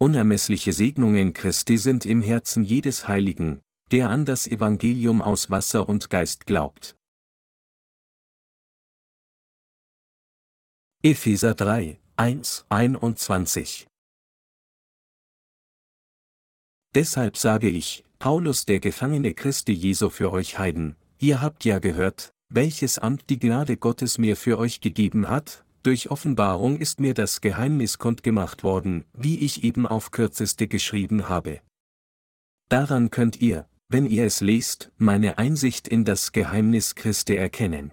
Unermessliche Segnungen Christi sind im Herzen jedes Heiligen, der an das Evangelium aus Wasser und Geist glaubt. Epheser 3, 1, 21 Deshalb sage ich, Paulus der Gefangene Christi Jesu für euch Heiden, ihr habt ja gehört, welches Amt die Gnade Gottes mir für euch gegeben hat, durch Offenbarung ist mir das Geheimnis kundgemacht worden, wie ich eben auf kürzeste geschrieben habe. Daran könnt ihr, wenn ihr es lest, meine Einsicht in das Geheimnis Christi erkennen.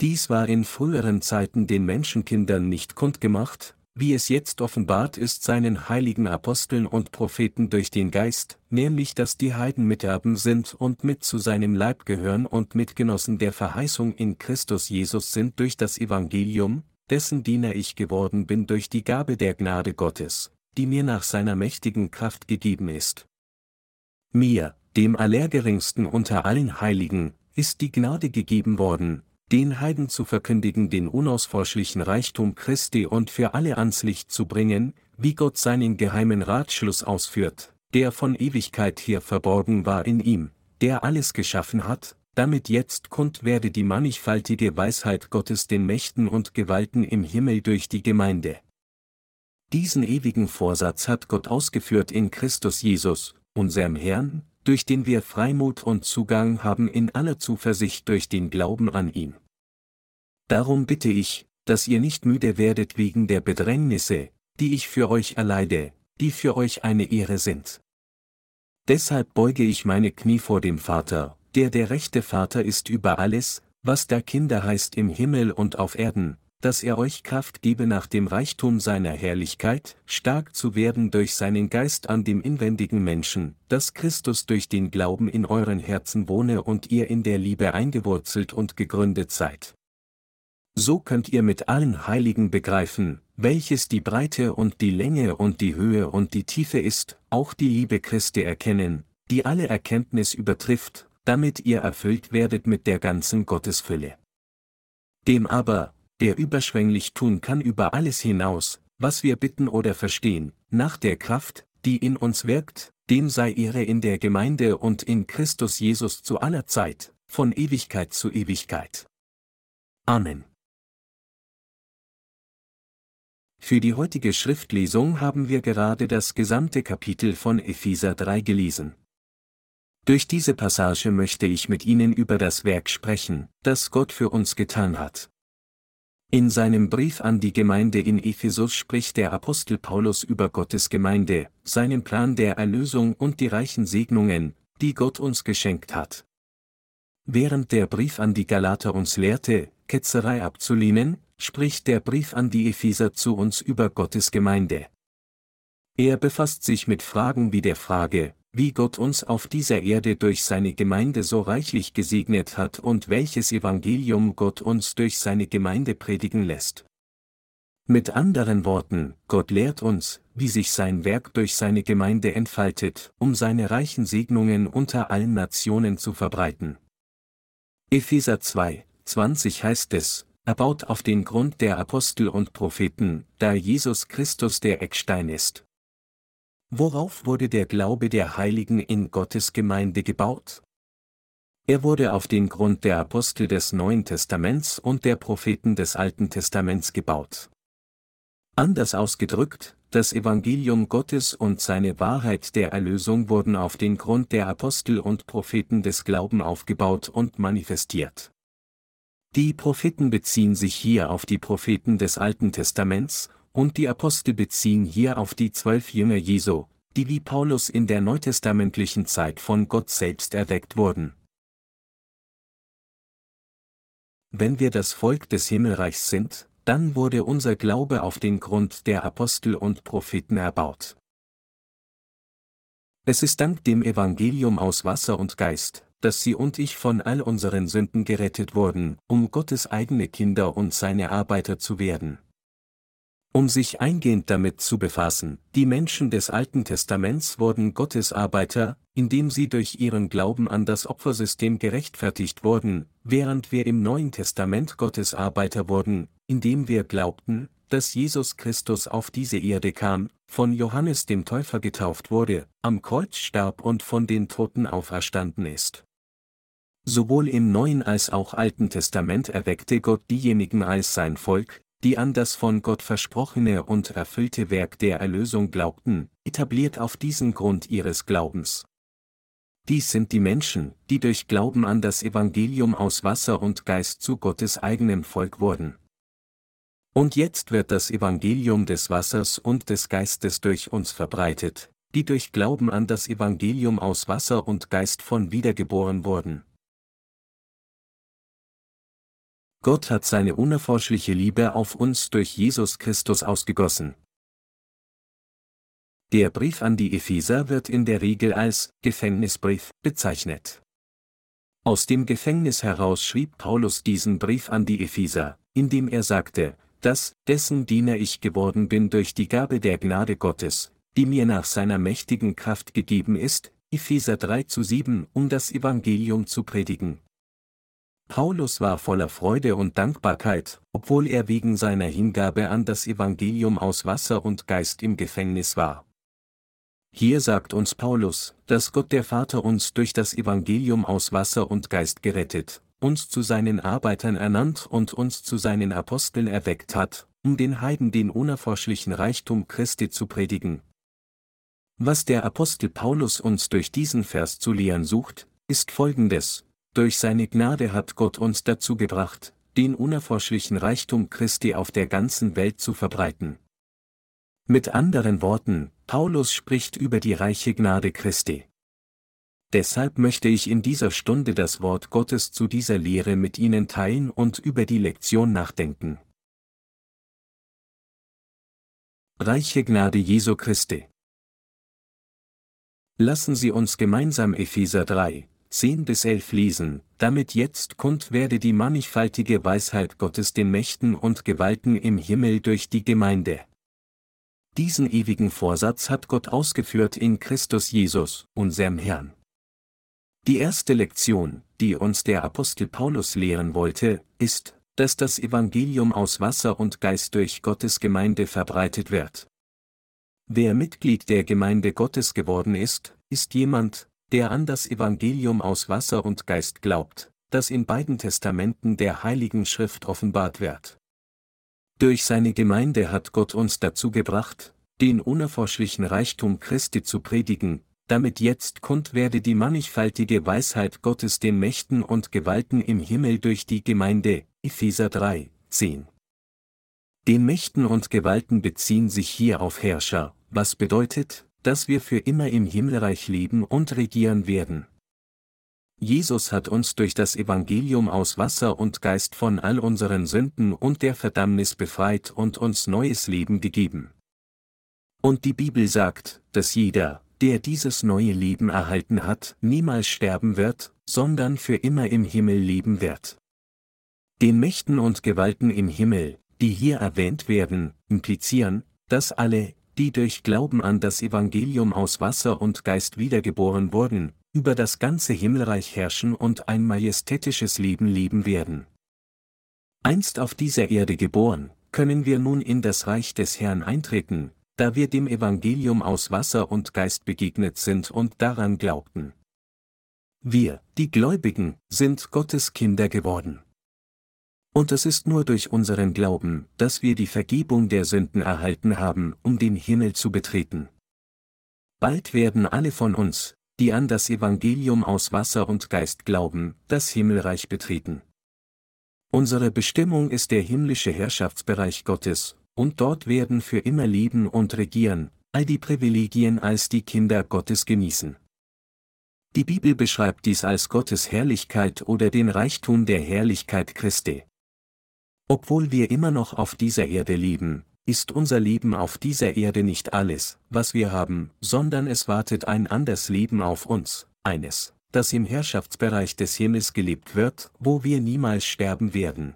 Dies war in früheren Zeiten den Menschenkindern nicht kundgemacht, wie es jetzt offenbart ist seinen heiligen Aposteln und Propheten durch den Geist, nämlich dass die Heiden Miterben sind und mit zu seinem Leib gehören und Mitgenossen der Verheißung in Christus Jesus sind durch das Evangelium, dessen Diener ich geworden bin durch die Gabe der Gnade Gottes, die mir nach seiner mächtigen Kraft gegeben ist. Mir, dem Allergeringsten unter allen Heiligen, ist die Gnade gegeben worden, den Heiden zu verkündigen den unausforschlichen Reichtum Christi und für alle ans Licht zu bringen, wie Gott seinen geheimen Ratschluss ausführt, der von Ewigkeit her verborgen war in ihm, der alles geschaffen hat, damit jetzt kund werde die mannigfaltige Weisheit Gottes den Mächten und Gewalten im Himmel durch die Gemeinde. Diesen ewigen Vorsatz hat Gott ausgeführt in Christus Jesus, unserem Herrn, durch den wir Freimut und Zugang haben in aller Zuversicht durch den Glauben an ihn. Darum bitte ich, dass ihr nicht müde werdet wegen der Bedrängnisse, die ich für euch erleide, die für euch eine Ehre sind. Deshalb beuge ich meine Knie vor dem Vater, der der rechte Vater ist über alles, was da Kinder heißt im Himmel und auf Erden, dass er euch Kraft gebe nach dem Reichtum seiner Herrlichkeit, stark zu werden durch seinen Geist an dem inwendigen Menschen, dass Christus durch den Glauben in euren Herzen wohne und ihr in der Liebe eingewurzelt und gegründet seid. So könnt ihr mit allen Heiligen begreifen, welches die Breite und die Länge und die Höhe und die Tiefe ist, auch die Liebe Christi erkennen, die alle Erkenntnis übertrifft, damit ihr erfüllt werdet mit der ganzen Gottesfülle. Dem aber, der überschwänglich tun kann über alles hinaus, was wir bitten oder verstehen, nach der Kraft, die in uns wirkt, dem sei Ehre in der Gemeinde und in Christus Jesus zu aller Zeit, von Ewigkeit zu Ewigkeit. Amen. Für die heutige Schriftlesung haben wir gerade das gesamte Kapitel von Epheser 3 gelesen. Durch diese Passage möchte ich mit Ihnen über das Werk sprechen, das Gott für uns getan hat. In seinem Brief an die Gemeinde in Ephesus spricht der Apostel Paulus über Gottes Gemeinde, seinen Plan der Erlösung und die reichen Segnungen, die Gott uns geschenkt hat. Während der Brief an die Galater uns lehrte, Ketzerei abzulehnen, spricht der Brief an die Epheser zu uns über Gottes Gemeinde. Er befasst sich mit Fragen wie der Frage, wie Gott uns auf dieser Erde durch seine Gemeinde so reichlich gesegnet hat und welches Evangelium Gott uns durch seine Gemeinde predigen lässt. Mit anderen Worten, Gott lehrt uns, wie sich sein Werk durch seine Gemeinde entfaltet, um seine reichen Segnungen unter allen Nationen zu verbreiten. Epheser 2, 20 heißt es, er baut auf den Grund der Apostel und Propheten, da Jesus Christus der Eckstein ist. Worauf wurde der Glaube der Heiligen in Gottes Gemeinde gebaut? Er wurde auf den Grund der Apostel des Neuen Testaments und der Propheten des Alten Testaments gebaut. Anders ausgedrückt, das Evangelium Gottes und seine Wahrheit der Erlösung wurden auf den Grund der Apostel und Propheten des Glauben aufgebaut und manifestiert. Die Propheten beziehen sich hier auf die Propheten des Alten Testaments, und die Apostel beziehen hier auf die zwölf Jünger Jesu, die wie Paulus in der neutestamentlichen Zeit von Gott selbst erweckt wurden. Wenn wir das Volk des Himmelreichs sind, dann wurde unser Glaube auf den Grund der Apostel und Propheten erbaut. Es ist dank dem Evangelium aus Wasser und Geist, dass Sie und ich von all unseren Sünden gerettet wurden, um Gottes eigene Kinder und seine Arbeiter zu werden. Um sich eingehend damit zu befassen, die Menschen des Alten Testaments wurden Gottes Arbeiter, indem sie durch ihren Glauben an das Opfersystem gerechtfertigt wurden, während wir im Neuen Testament Gottes Arbeiter wurden, indem wir glaubten, dass Jesus Christus auf diese Erde kam, von Johannes dem Täufer getauft wurde, am Kreuz starb und von den Toten auferstanden ist. Sowohl im Neuen als auch Alten Testament erweckte Gott diejenigen als sein Volk, die an das von Gott versprochene und erfüllte Werk der Erlösung glaubten, etabliert auf diesen Grund ihres Glaubens. Dies sind die Menschen, die durch Glauben an das Evangelium aus Wasser und Geist zu Gottes eigenem Volk wurden. Und jetzt wird das Evangelium des Wassers und des Geistes durch uns verbreitet, die durch Glauben an das Evangelium aus Wasser und Geist von wiedergeboren wurden. Gott hat seine unerforschliche Liebe auf uns durch Jesus Christus ausgegossen. Der Brief an die Epheser wird in der Regel als Gefängnisbrief bezeichnet. Aus dem Gefängnis heraus schrieb Paulus diesen Brief an die Epheser, indem er sagte, dass, dessen Diener ich geworden bin durch die Gabe der Gnade Gottes, die mir nach seiner mächtigen Kraft gegeben ist, Epheser 3 zu 7, um das Evangelium zu predigen, Paulus war voller Freude und Dankbarkeit, obwohl er wegen seiner Hingabe an das Evangelium aus Wasser und Geist im Gefängnis war. Hier sagt uns Paulus, dass Gott der Vater uns durch das Evangelium aus Wasser und Geist gerettet, uns zu seinen Arbeitern ernannt und uns zu seinen Aposteln erweckt hat, um den Heiden den unerforschlichen Reichtum Christi zu predigen. Was der Apostel Paulus uns durch diesen Vers zu lehren sucht, ist folgendes, durch seine Gnade hat Gott uns dazu gebracht, den unerforschlichen Reichtum Christi auf der ganzen Welt zu verbreiten. Mit anderen Worten, Paulus spricht über die reiche Gnade Christi. Deshalb möchte ich in dieser Stunde das Wort Gottes zu dieser Lehre mit Ihnen teilen und über die Lektion nachdenken. Reiche Gnade Jesu Christi. Lassen Sie uns gemeinsam Epheser 3, 10 bis 11 lesen, damit jetzt kund werde die mannigfaltige Weisheit Gottes den Mächten und Gewalten im Himmel durch die Gemeinde. Diesen ewigen Vorsatz hat Gott ausgeführt in Christus Jesus, unserem Herrn. Die erste Lektion, die uns der Apostel Paulus lehren wollte, ist, dass das Evangelium aus Wasser und Geist durch Gottes Gemeinde verbreitet wird. Wer Mitglied der Gemeinde Gottes geworden ist, ist jemand, der an das Evangelium aus Wasser und Geist glaubt, das in beiden Testamenten der Heiligen Schrift offenbart wird. Durch seine Gemeinde hat Gott uns dazu gebracht, den unerforschlichen Reichtum Christi zu predigen, damit jetzt kund werde die mannigfaltige Weisheit Gottes den Mächten und Gewalten im Himmel durch die Gemeinde, Epheser 3, 10. Den Mächten und Gewalten beziehen sich hier auf Herrscher, was bedeutet, dass wir für immer im Himmelreich leben und regieren werden. Jesus hat uns durch das Evangelium aus Wasser und Geist von all unseren Sünden und der Verdammnis befreit und uns neues Leben gegeben. Und die Bibel sagt, dass jeder, der dieses neue Leben erhalten hat, niemals sterben wird, sondern für immer im Himmel leben wird. Den Mächten und Gewalten im Himmel, die hier erwähnt werden, implizieren, dass alle, die durch Glauben an das Evangelium aus Wasser und Geist wiedergeboren wurden, über das ganze Himmelreich herrschen und ein majestätisches Leben leben werden. Einst auf dieser Erde geboren, können wir nun in das Reich des Herrn eintreten, da wir dem Evangelium aus Wasser und Geist begegnet sind und daran glaubten. Wir, die Gläubigen, sind Gottes Kinder geworden. Und es ist nur durch unseren Glauben, dass wir die Vergebung der Sünden erhalten haben, um den Himmel zu betreten. Bald werden alle von uns, die an das Evangelium aus Wasser und Geist glauben, das Himmelreich betreten. Unsere Bestimmung ist der himmlische Herrschaftsbereich Gottes, und dort werden für immer leben und regieren, all die Privilegien als die Kinder Gottes genießen. Die Bibel beschreibt dies als Gottes Herrlichkeit oder den Reichtum der Herrlichkeit Christi. Obwohl wir immer noch auf dieser Erde leben, ist unser Leben auf dieser Erde nicht alles, was wir haben, sondern es wartet ein anderes Leben auf uns, eines, das im Herrschaftsbereich des Himmels gelebt wird, wo wir niemals sterben werden.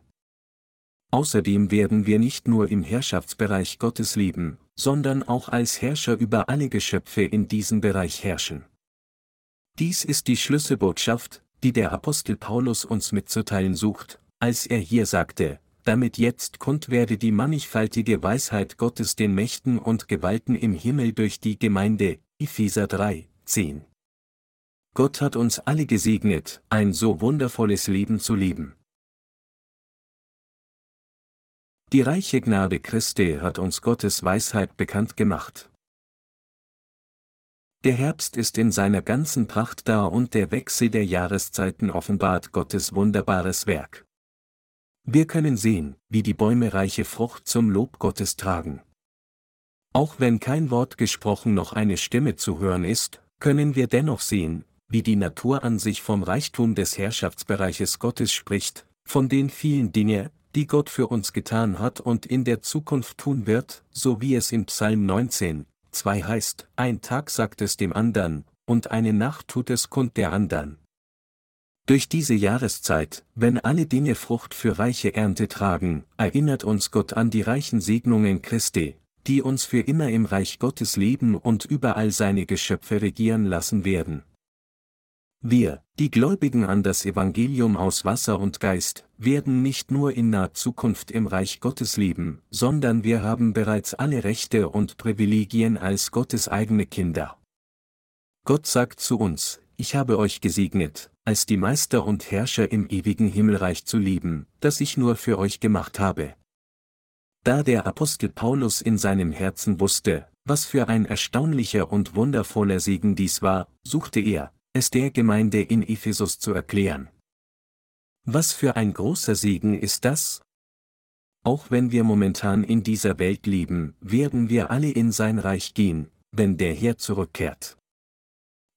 Außerdem werden wir nicht nur im Herrschaftsbereich Gottes leben, sondern auch als Herrscher über alle Geschöpfe in diesem Bereich herrschen. Dies ist die Schlüsselbotschaft, die der Apostel Paulus uns mitzuteilen sucht, als er hier sagte, damit jetzt kund werde die mannigfaltige Weisheit Gottes den Mächten und Gewalten im Himmel durch die Gemeinde, Epheser 3, 10. Gott hat uns alle gesegnet, ein so wundervolles Leben zu leben. Die reiche Gnade Christi hat uns Gottes Weisheit bekannt gemacht. Der Herbst ist in seiner ganzen Pracht da und der Wechsel der Jahreszeiten offenbart Gottes wunderbares Werk. Wir können sehen, wie die Bäume reiche Frucht zum Lob Gottes tragen. Auch wenn kein Wort gesprochen noch eine Stimme zu hören ist, können wir dennoch sehen, wie die Natur an sich vom Reichtum des Herrschaftsbereiches Gottes spricht, von den vielen Dinge, die Gott für uns getan hat und in der Zukunft tun wird, so wie es in Psalm 19, 2 heißt, ein Tag sagt es dem andern, und eine Nacht tut es kund der andern. Durch diese Jahreszeit, wenn alle Dinge Frucht für reiche Ernte tragen, erinnert uns Gott an die reichen Segnungen Christi, die uns für immer im Reich Gottes leben und überall seine Geschöpfe regieren lassen werden. Wir, die Gläubigen an das Evangelium aus Wasser und Geist, werden nicht nur in naher Zukunft im Reich Gottes leben, sondern wir haben bereits alle Rechte und Privilegien als Gottes eigene Kinder. Gott sagt zu uns, ich habe euch gesegnet, als die Meister und Herrscher im ewigen Himmelreich zu leben, das ich nur für euch gemacht habe. Da der Apostel Paulus in seinem Herzen wusste, was für ein erstaunlicher und wundervoller Segen dies war, suchte er, es der Gemeinde in Ephesus zu erklären. Was für ein großer Segen ist das? Auch wenn wir momentan in dieser Welt leben, werden wir alle in sein Reich gehen, wenn der Herr zurückkehrt.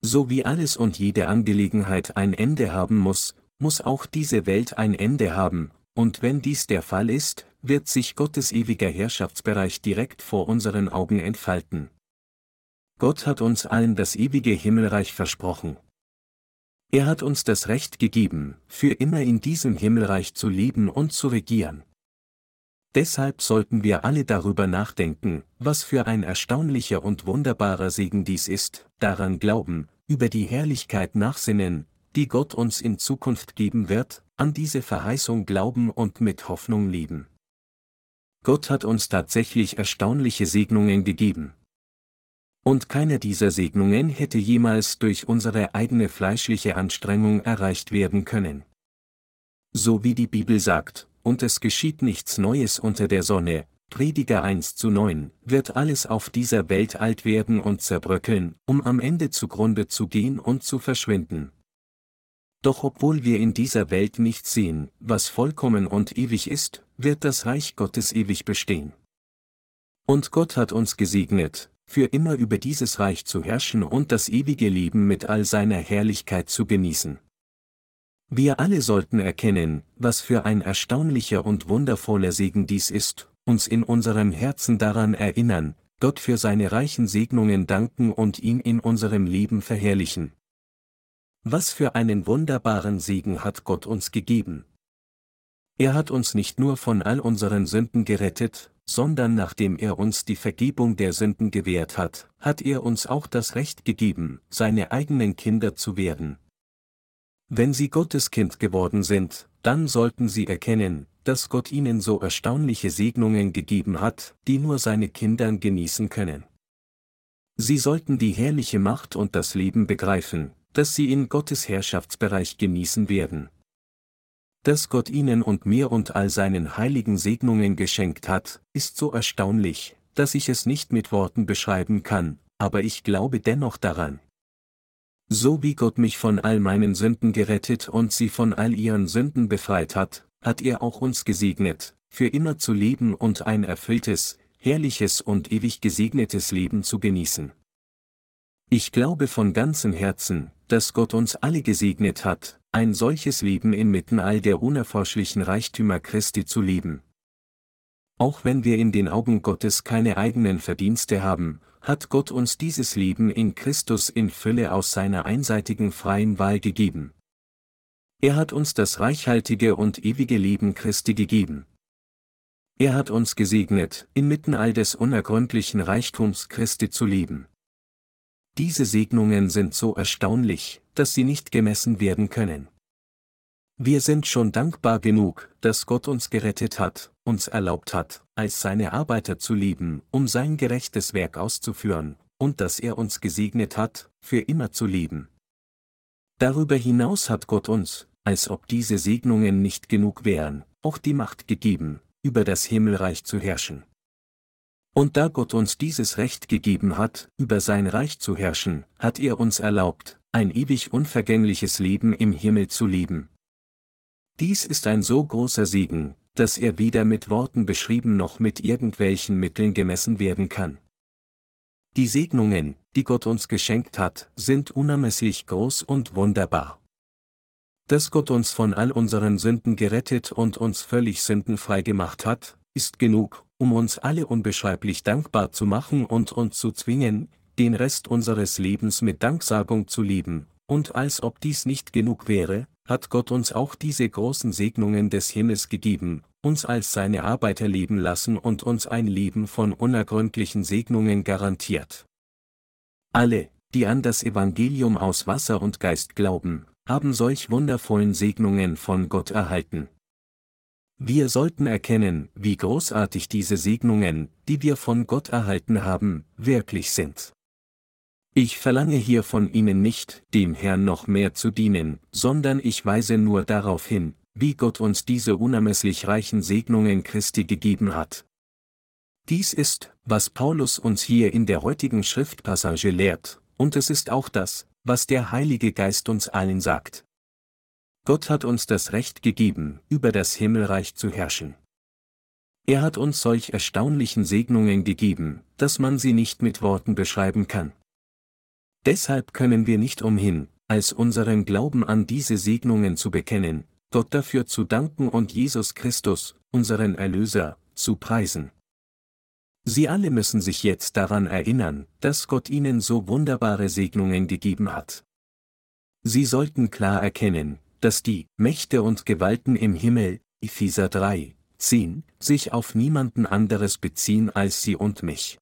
So wie alles und jede Angelegenheit ein Ende haben muss, muss auch diese Welt ein Ende haben, und wenn dies der Fall ist, wird sich Gottes ewiger Herrschaftsbereich direkt vor unseren Augen entfalten. Gott hat uns allen das ewige Himmelreich versprochen. Er hat uns das Recht gegeben, für immer in diesem Himmelreich zu leben und zu regieren. Deshalb sollten wir alle darüber nachdenken, was für ein erstaunlicher und wunderbarer Segen dies ist, daran glauben, über die Herrlichkeit nachsinnen, die Gott uns in Zukunft geben wird, an diese Verheißung glauben und mit Hoffnung leben. Gott hat uns tatsächlich erstaunliche Segnungen gegeben. Und keiner dieser Segnungen hätte jemals durch unsere eigene fleischliche Anstrengung erreicht werden können. So wie die Bibel sagt, und es geschieht nichts Neues unter der Sonne, Prediger 1 zu 9, wird alles auf dieser Welt alt werden und zerbröckeln, um am Ende zugrunde zu gehen und zu verschwinden. Doch obwohl wir in dieser Welt nicht sehen, was vollkommen und ewig ist, wird das Reich Gottes ewig bestehen. Und Gott hat uns gesegnet, für immer über dieses Reich zu herrschen und das ewige Leben mit all seiner Herrlichkeit zu genießen. Wir alle sollten erkennen, was für ein erstaunlicher und wundervoller Segen dies ist, uns in unserem Herzen daran erinnern, Gott für seine reichen Segnungen danken und ihn in unserem Leben verherrlichen. Was für einen wunderbaren Segen hat Gott uns gegeben. Er hat uns nicht nur von all unseren Sünden gerettet, sondern nachdem er uns die Vergebung der Sünden gewährt hat, hat er uns auch das Recht gegeben, seine eigenen Kinder zu werden. Wenn Sie Gottes Kind geworden sind, dann sollten Sie erkennen, dass Gott Ihnen so erstaunliche Segnungen gegeben hat, die nur seine Kindern genießen können. Sie sollten die herrliche Macht und das Leben begreifen, das Sie in Gottes Herrschaftsbereich genießen werden dass Gott ihnen und mir und all seinen heiligen Segnungen geschenkt hat, ist so erstaunlich, dass ich es nicht mit Worten beschreiben kann, aber ich glaube dennoch daran. So wie Gott mich von all meinen Sünden gerettet und sie von all ihren Sünden befreit hat, hat er auch uns gesegnet, für immer zu leben und ein erfülltes, herrliches und ewig gesegnetes Leben zu genießen. Ich glaube von ganzem Herzen, dass Gott uns alle gesegnet hat, ein solches Leben inmitten all der unerforschlichen Reichtümer Christi zu leben. Auch wenn wir in den Augen Gottes keine eigenen Verdienste haben, hat Gott uns dieses Leben in Christus in Fülle aus seiner einseitigen freien Wahl gegeben. Er hat uns das reichhaltige und ewige Leben Christi gegeben. Er hat uns gesegnet, inmitten all des unergründlichen Reichtums Christi zu leben. Diese Segnungen sind so erstaunlich, dass sie nicht gemessen werden können. Wir sind schon dankbar genug, dass Gott uns gerettet hat, uns erlaubt hat, als seine Arbeiter zu lieben, um sein gerechtes Werk auszuführen, und dass er uns gesegnet hat, für immer zu lieben. Darüber hinaus hat Gott uns, als ob diese Segnungen nicht genug wären, auch die Macht gegeben, über das Himmelreich zu herrschen. Und da Gott uns dieses Recht gegeben hat, über sein Reich zu herrschen, hat er uns erlaubt, ein ewig unvergängliches Leben im Himmel zu leben, dies ist ein so großer Segen, dass er weder mit Worten beschrieben noch mit irgendwelchen Mitteln gemessen werden kann. Die Segnungen, die Gott uns geschenkt hat, sind unermesslich groß und wunderbar. Dass Gott uns von all unseren Sünden gerettet und uns völlig sündenfrei gemacht hat, ist genug, um uns alle unbeschreiblich dankbar zu machen und uns zu zwingen, den Rest unseres Lebens mit Danksagung zu leben, und als ob dies nicht genug wäre, hat Gott uns auch diese großen Segnungen des Himmels gegeben, uns als seine Arbeiter leben lassen und uns ein Leben von unergründlichen Segnungen garantiert. Alle, die an das Evangelium aus Wasser und Geist glauben, haben solch wundervollen Segnungen von Gott erhalten. Wir sollten erkennen, wie großartig diese Segnungen, die wir von Gott erhalten haben, wirklich sind. Ich verlange hier von Ihnen nicht, dem Herrn noch mehr zu dienen, sondern ich weise nur darauf hin, wie Gott uns diese unermesslich reichen Segnungen Christi gegeben hat. Dies ist, was Paulus uns hier in der heutigen Schriftpassage lehrt, und es ist auch das, was der Heilige Geist uns allen sagt. Gott hat uns das Recht gegeben, über das Himmelreich zu herrschen. Er hat uns solch erstaunlichen Segnungen gegeben, dass man sie nicht mit Worten beschreiben kann. Deshalb können wir nicht umhin, als unseren Glauben an diese Segnungen zu bekennen, Gott dafür zu danken und Jesus Christus, unseren Erlöser, zu preisen. Sie alle müssen sich jetzt daran erinnern, dass Gott ihnen so wunderbare Segnungen gegeben hat. Sie sollten klar erkennen, dass die Mächte und Gewalten im Himmel, Epheser 3, 10, sich auf niemanden anderes beziehen als sie und mich.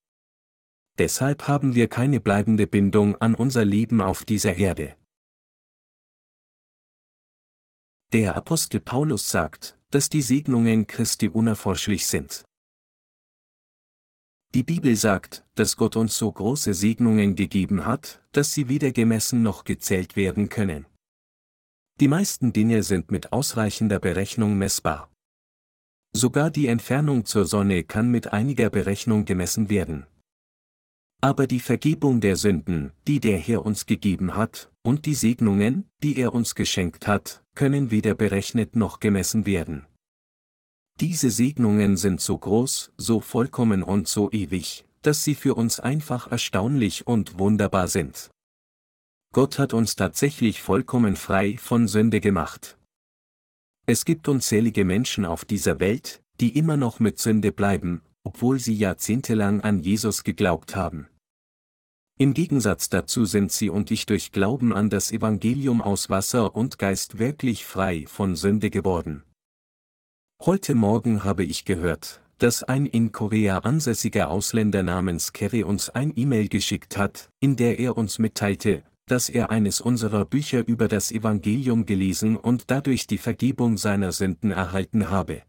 Deshalb haben wir keine bleibende Bindung an unser Leben auf dieser Erde. Der Apostel Paulus sagt, dass die Segnungen Christi unerforschlich sind. Die Bibel sagt, dass Gott uns so große Segnungen gegeben hat, dass sie weder gemessen noch gezählt werden können. Die meisten Dinge sind mit ausreichender Berechnung messbar. Sogar die Entfernung zur Sonne kann mit einiger Berechnung gemessen werden. Aber die Vergebung der Sünden, die der Herr uns gegeben hat, und die Segnungen, die er uns geschenkt hat, können weder berechnet noch gemessen werden. Diese Segnungen sind so groß, so vollkommen und so ewig, dass sie für uns einfach erstaunlich und wunderbar sind. Gott hat uns tatsächlich vollkommen frei von Sünde gemacht. Es gibt unzählige Menschen auf dieser Welt, die immer noch mit Sünde bleiben, obwohl sie jahrzehntelang an Jesus geglaubt haben. Im Gegensatz dazu sind sie und ich durch Glauben an das Evangelium aus Wasser und Geist wirklich frei von Sünde geworden. Heute Morgen habe ich gehört, dass ein in Korea ansässiger Ausländer namens Kerry uns ein E-Mail geschickt hat, in der er uns mitteilte, dass er eines unserer Bücher über das Evangelium gelesen und dadurch die Vergebung seiner Sünden erhalten habe.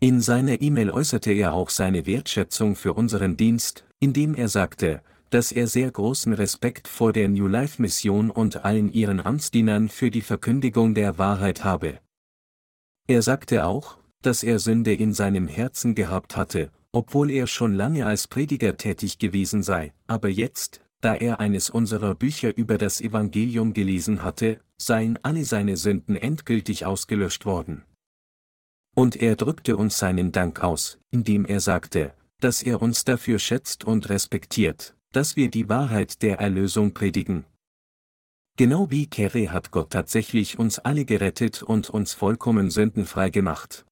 In seiner E-Mail äußerte er auch seine Wertschätzung für unseren Dienst, indem er sagte, dass er sehr großen Respekt vor der New Life Mission und allen ihren Amtsdienern für die Verkündigung der Wahrheit habe. Er sagte auch, dass er Sünde in seinem Herzen gehabt hatte, obwohl er schon lange als Prediger tätig gewesen sei, aber jetzt, da er eines unserer Bücher über das Evangelium gelesen hatte, seien alle seine Sünden endgültig ausgelöscht worden. Und er drückte uns seinen Dank aus, indem er sagte, dass er uns dafür schätzt und respektiert, dass wir die Wahrheit der Erlösung predigen. Genau wie Kere hat Gott tatsächlich uns alle gerettet und uns vollkommen sündenfrei gemacht.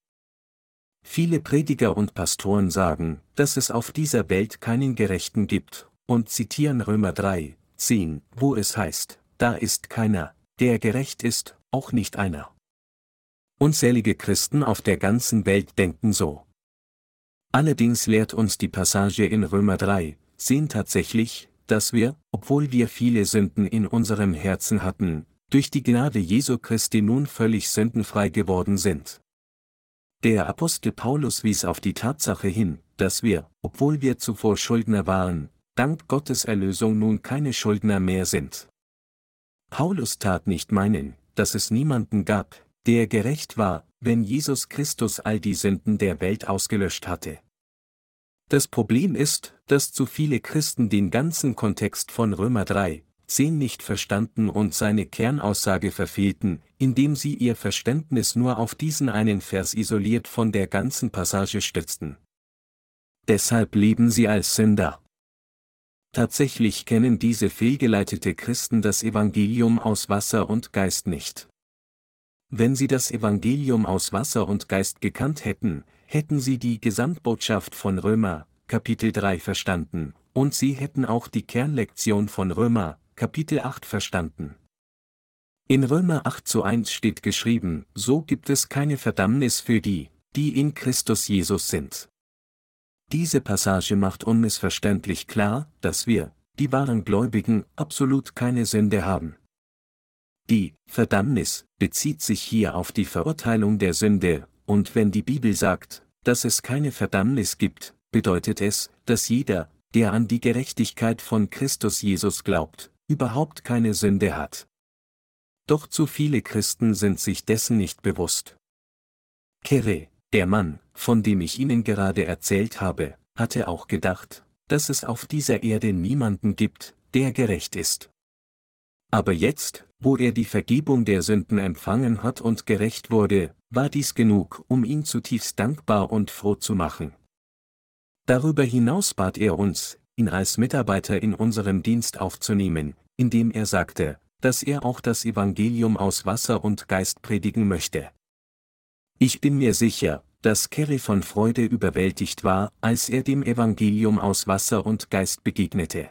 Viele Prediger und Pastoren sagen, dass es auf dieser Welt keinen Gerechten gibt, und zitieren Römer 3, 10, wo es heißt, da ist keiner, der gerecht ist, auch nicht einer. Unzählige Christen auf der ganzen Welt denken so. Allerdings lehrt uns die Passage in Römer 3, sehen tatsächlich, dass wir, obwohl wir viele Sünden in unserem Herzen hatten, durch die Gnade Jesu Christi nun völlig sündenfrei geworden sind. Der Apostel Paulus wies auf die Tatsache hin, dass wir, obwohl wir zuvor Schuldner waren, dank Gottes Erlösung nun keine Schuldner mehr sind. Paulus tat nicht meinen, dass es niemanden gab, der gerecht war, wenn Jesus Christus all die Sünden der Welt ausgelöscht hatte. Das Problem ist, dass zu viele Christen den ganzen Kontext von Römer 3, 10 nicht verstanden und seine Kernaussage verfehlten, indem sie ihr Verständnis nur auf diesen einen Vers isoliert von der ganzen Passage stützten. Deshalb leben sie als Sünder. Tatsächlich kennen diese fehlgeleitete Christen das Evangelium aus Wasser und Geist nicht. Wenn sie das Evangelium aus Wasser und Geist gekannt hätten, hätten sie die Gesamtbotschaft von Römer, Kapitel 3 verstanden, und sie hätten auch die Kernlektion von Römer, Kapitel 8 verstanden. In Römer 8 zu 1 steht geschrieben, so gibt es keine Verdammnis für die, die in Christus Jesus sind. Diese Passage macht unmissverständlich klar, dass wir, die wahren Gläubigen, absolut keine Sünde haben. Die Verdammnis bezieht sich hier auf die Verurteilung der Sünde, und wenn die Bibel sagt, dass es keine Verdammnis gibt, bedeutet es, dass jeder, der an die Gerechtigkeit von Christus Jesus glaubt, überhaupt keine Sünde hat. Doch zu viele Christen sind sich dessen nicht bewusst. Kere, der Mann, von dem ich Ihnen gerade erzählt habe, hatte auch gedacht, dass es auf dieser Erde niemanden gibt, der gerecht ist. Aber jetzt, wo er die Vergebung der Sünden empfangen hat und gerecht wurde, war dies genug, um ihn zutiefst dankbar und froh zu machen. Darüber hinaus bat er uns, ihn als Mitarbeiter in unserem Dienst aufzunehmen, indem er sagte, dass er auch das Evangelium aus Wasser und Geist predigen möchte. Ich bin mir sicher, dass Kerry von Freude überwältigt war, als er dem Evangelium aus Wasser und Geist begegnete.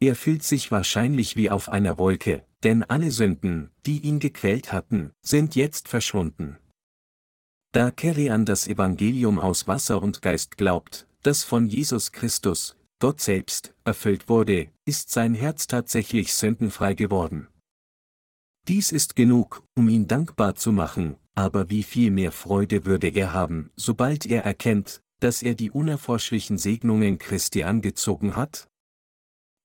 Er fühlt sich wahrscheinlich wie auf einer Wolke, denn alle Sünden, die ihn gequält hatten, sind jetzt verschwunden. Da Kerry an das Evangelium aus Wasser und Geist glaubt, das von Jesus Christus, Gott selbst, erfüllt wurde, ist sein Herz tatsächlich sündenfrei geworden. Dies ist genug, um ihn dankbar zu machen, aber wie viel mehr Freude würde er haben, sobald er erkennt, dass er die unerforschlichen Segnungen Christi angezogen hat?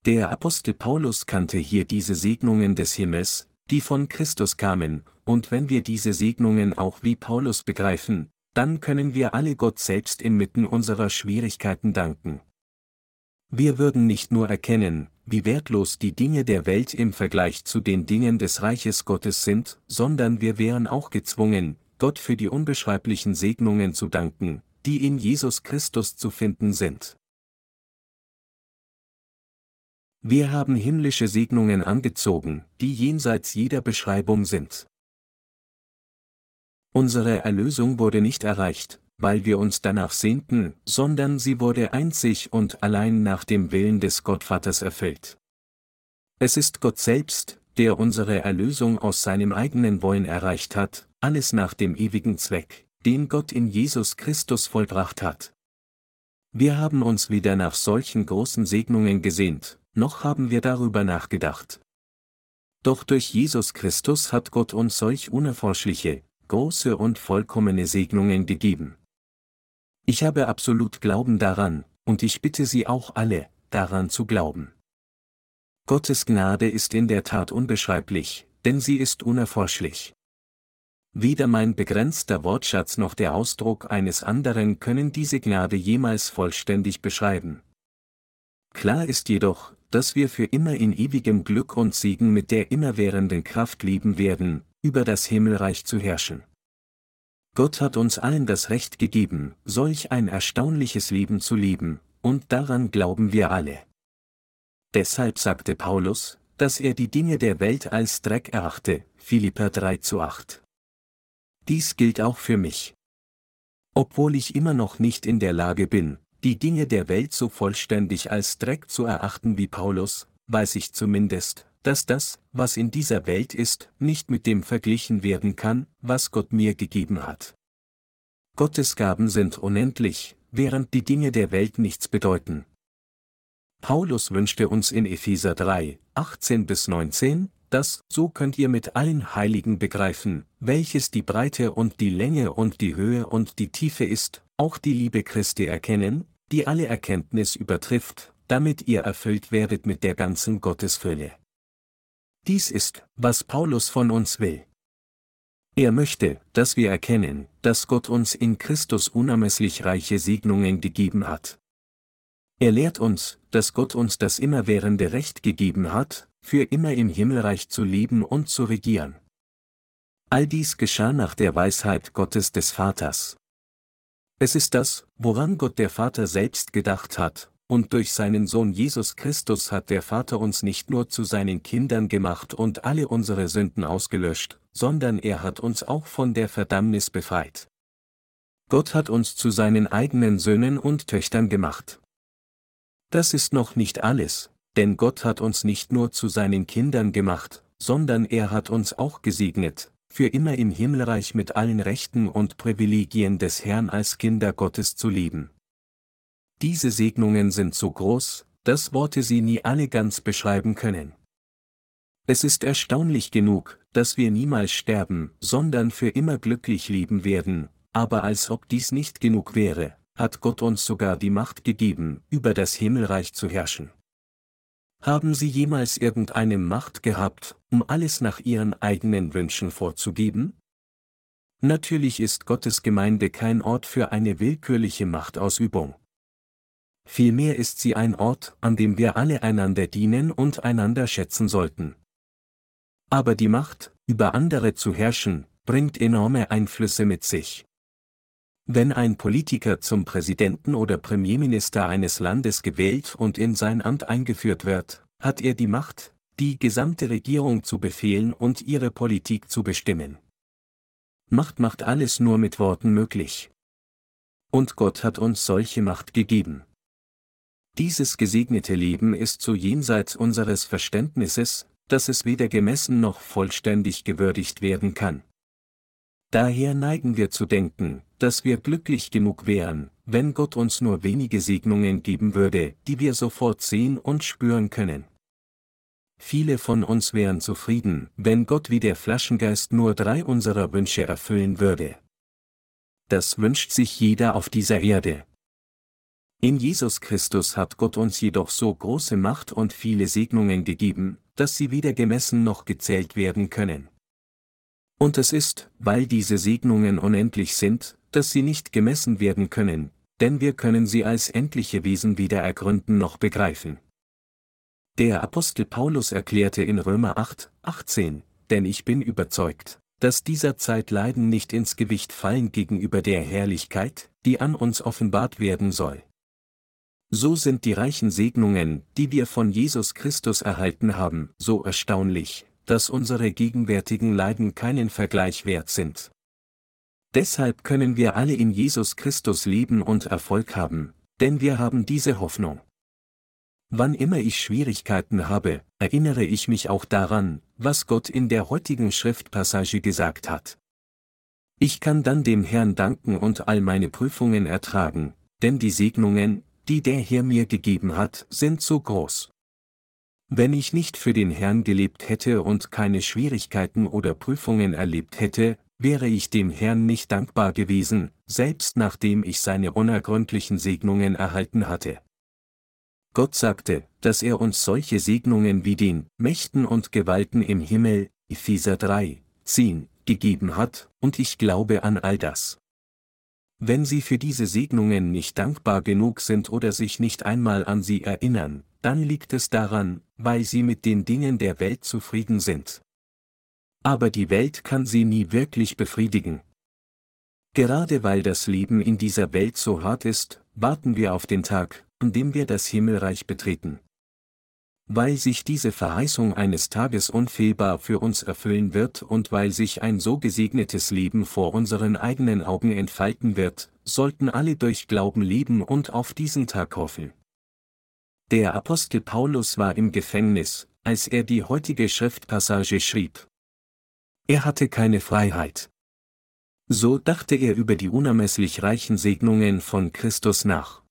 Der Apostel Paulus kannte hier diese Segnungen des Himmels, die von Christus kamen, und wenn wir diese Segnungen auch wie Paulus begreifen, dann können wir alle Gott selbst inmitten unserer Schwierigkeiten danken. Wir würden nicht nur erkennen, wie wertlos die Dinge der Welt im Vergleich zu den Dingen des Reiches Gottes sind, sondern wir wären auch gezwungen, Gott für die unbeschreiblichen Segnungen zu danken, die in Jesus Christus zu finden sind. Wir haben himmlische Segnungen angezogen, die jenseits jeder Beschreibung sind. Unsere Erlösung wurde nicht erreicht, weil wir uns danach sehnten, sondern sie wurde einzig und allein nach dem Willen des Gottvaters erfüllt. Es ist Gott selbst, der unsere Erlösung aus seinem eigenen Wollen erreicht hat, alles nach dem ewigen Zweck, den Gott in Jesus Christus vollbracht hat. Wir haben uns wieder nach solchen großen Segnungen gesehnt, noch haben wir darüber nachgedacht. Doch durch Jesus Christus hat Gott uns solch unerforschliche, große und vollkommene Segnungen gegeben. Ich habe absolut Glauben daran, und ich bitte Sie auch alle, daran zu glauben. Gottes Gnade ist in der Tat unbeschreiblich, denn sie ist unerforschlich. Weder mein begrenzter Wortschatz noch der Ausdruck eines anderen können diese Gnade jemals vollständig beschreiben. Klar ist jedoch, dass wir für immer in ewigem Glück und Segen mit der immerwährenden Kraft leben werden, über das Himmelreich zu herrschen. Gott hat uns allen das Recht gegeben, solch ein erstaunliches Leben zu leben, und daran glauben wir alle. Deshalb sagte Paulus, dass er die Dinge der Welt als Dreck erachte, Philipper 3 zu 8. Dies gilt auch für mich. Obwohl ich immer noch nicht in der Lage bin, die Dinge der Welt so vollständig als Dreck zu erachten wie Paulus, weiß ich zumindest, dass das, was in dieser Welt ist, nicht mit dem verglichen werden kann, was Gott mir gegeben hat. Gottes Gaben sind unendlich, während die Dinge der Welt nichts bedeuten. Paulus wünschte uns in Epheser 3, 18 bis 19, dass, so könnt ihr mit allen Heiligen begreifen, welches die Breite und die Länge und die Höhe und die Tiefe ist, auch die Liebe Christi erkennen, die alle Erkenntnis übertrifft, damit ihr erfüllt werdet mit der ganzen Gottesfülle. Dies ist, was Paulus von uns will. Er möchte, dass wir erkennen, dass Gott uns in Christus unermesslich reiche Segnungen gegeben hat. Er lehrt uns, dass Gott uns das immerwährende Recht gegeben hat, für immer im Himmelreich zu leben und zu regieren. All dies geschah nach der Weisheit Gottes des Vaters. Es ist das, woran Gott der Vater selbst gedacht hat, und durch seinen Sohn Jesus Christus hat der Vater uns nicht nur zu seinen Kindern gemacht und alle unsere Sünden ausgelöscht, sondern er hat uns auch von der Verdammnis befreit. Gott hat uns zu seinen eigenen Söhnen und Töchtern gemacht. Das ist noch nicht alles, denn Gott hat uns nicht nur zu seinen Kindern gemacht, sondern er hat uns auch gesegnet, für immer im Himmelreich mit allen Rechten und Privilegien des Herrn als Kinder Gottes zu leben. Diese Segnungen sind so groß, dass Worte sie nie alle ganz beschreiben können. Es ist erstaunlich genug, dass wir niemals sterben, sondern für immer glücklich leben werden, aber als ob dies nicht genug wäre, hat Gott uns sogar die Macht gegeben, über das Himmelreich zu herrschen. Haben Sie jemals irgendeine Macht gehabt, um alles nach Ihren eigenen Wünschen vorzugeben? Natürlich ist Gottes Gemeinde kein Ort für eine willkürliche Machtausübung. Vielmehr ist sie ein Ort, an dem wir alle einander dienen und einander schätzen sollten. Aber die Macht, über andere zu herrschen, bringt enorme Einflüsse mit sich. Wenn ein Politiker zum Präsidenten oder Premierminister eines Landes gewählt und in sein Amt eingeführt wird, hat er die Macht, die gesamte Regierung zu befehlen und ihre Politik zu bestimmen. Macht macht alles nur mit Worten möglich. Und Gott hat uns solche Macht gegeben. Dieses gesegnete Leben ist so jenseits unseres Verständnisses, dass es weder gemessen noch vollständig gewürdigt werden kann. Daher neigen wir zu denken, dass wir glücklich genug wären, wenn Gott uns nur wenige Segnungen geben würde, die wir sofort sehen und spüren können. Viele von uns wären zufrieden, wenn Gott wie der Flaschengeist nur drei unserer Wünsche erfüllen würde. Das wünscht sich jeder auf dieser Erde. In Jesus Christus hat Gott uns jedoch so große Macht und viele Segnungen gegeben, dass sie weder gemessen noch gezählt werden können. Und es ist, weil diese Segnungen unendlich sind, dass sie nicht gemessen werden können, denn wir können sie als endliche Wesen weder ergründen noch begreifen. Der Apostel Paulus erklärte in Römer 8, 18, denn ich bin überzeugt, dass dieser Zeit Leiden nicht ins Gewicht fallen gegenüber der Herrlichkeit, die an uns offenbart werden soll. So sind die reichen Segnungen, die wir von Jesus Christus erhalten haben, so erstaunlich, dass unsere gegenwärtigen Leiden keinen Vergleich wert sind. Deshalb können wir alle in Jesus Christus leben und Erfolg haben, denn wir haben diese Hoffnung. Wann immer ich Schwierigkeiten habe, erinnere ich mich auch daran, was Gott in der heutigen Schriftpassage gesagt hat. Ich kann dann dem Herrn danken und all meine Prüfungen ertragen, denn die Segnungen, die der Herr mir gegeben hat, sind so groß. Wenn ich nicht für den Herrn gelebt hätte und keine Schwierigkeiten oder Prüfungen erlebt hätte, wäre ich dem Herrn nicht dankbar gewesen, selbst nachdem ich seine unergründlichen Segnungen erhalten hatte. Gott sagte, dass er uns solche Segnungen wie den Mächten und Gewalten im Himmel, Epheser 3, 10, gegeben hat, und ich glaube an all das. Wenn Sie für diese Segnungen nicht dankbar genug sind oder sich nicht einmal an sie erinnern, dann liegt es daran, weil sie mit den Dingen der Welt zufrieden sind. Aber die Welt kann sie nie wirklich befriedigen. Gerade weil das Leben in dieser Welt so hart ist, warten wir auf den Tag, an dem wir das Himmelreich betreten. Weil sich diese Verheißung eines Tages unfehlbar für uns erfüllen wird und weil sich ein so gesegnetes Leben vor unseren eigenen Augen entfalten wird, sollten alle durch Glauben leben und auf diesen Tag hoffen. Der Apostel Paulus war im Gefängnis, als er die heutige Schriftpassage schrieb. Er hatte keine Freiheit. So dachte er über die unermesslich reichen Segnungen von Christus nach.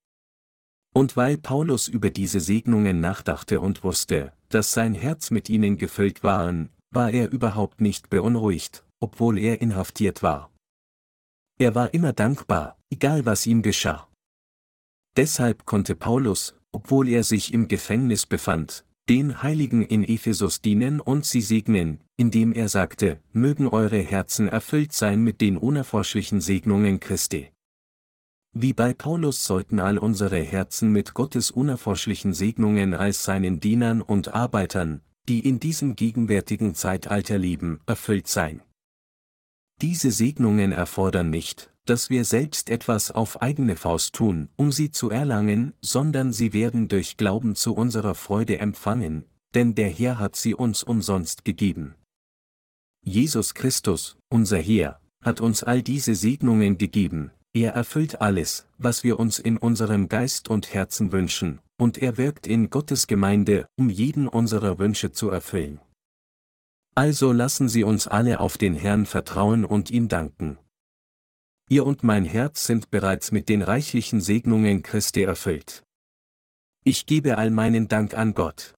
Und weil Paulus über diese Segnungen nachdachte und wusste, dass sein Herz mit ihnen gefüllt waren, war er überhaupt nicht beunruhigt, obwohl er inhaftiert war. Er war immer dankbar, egal was ihm geschah. Deshalb konnte Paulus, obwohl er sich im Gefängnis befand, den Heiligen in Ephesus dienen und sie segnen, indem er sagte, mögen eure Herzen erfüllt sein mit den unerforschlichen Segnungen Christi. Wie bei Paulus sollten all unsere Herzen mit Gottes unerforschlichen Segnungen als seinen Dienern und Arbeitern, die in diesem gegenwärtigen Zeitalter leben, erfüllt sein. Diese Segnungen erfordern nicht, dass wir selbst etwas auf eigene Faust tun, um sie zu erlangen, sondern sie werden durch Glauben zu unserer Freude empfangen, denn der Herr hat sie uns umsonst gegeben. Jesus Christus, unser Herr, hat uns all diese Segnungen gegeben, er erfüllt alles, was wir uns in unserem Geist und Herzen wünschen, und er wirkt in Gottes Gemeinde, um jeden unserer Wünsche zu erfüllen. Also lassen Sie uns alle auf den Herrn vertrauen und ihm danken. Ihr und mein Herz sind bereits mit den reichlichen Segnungen Christi erfüllt. Ich gebe all meinen Dank an Gott.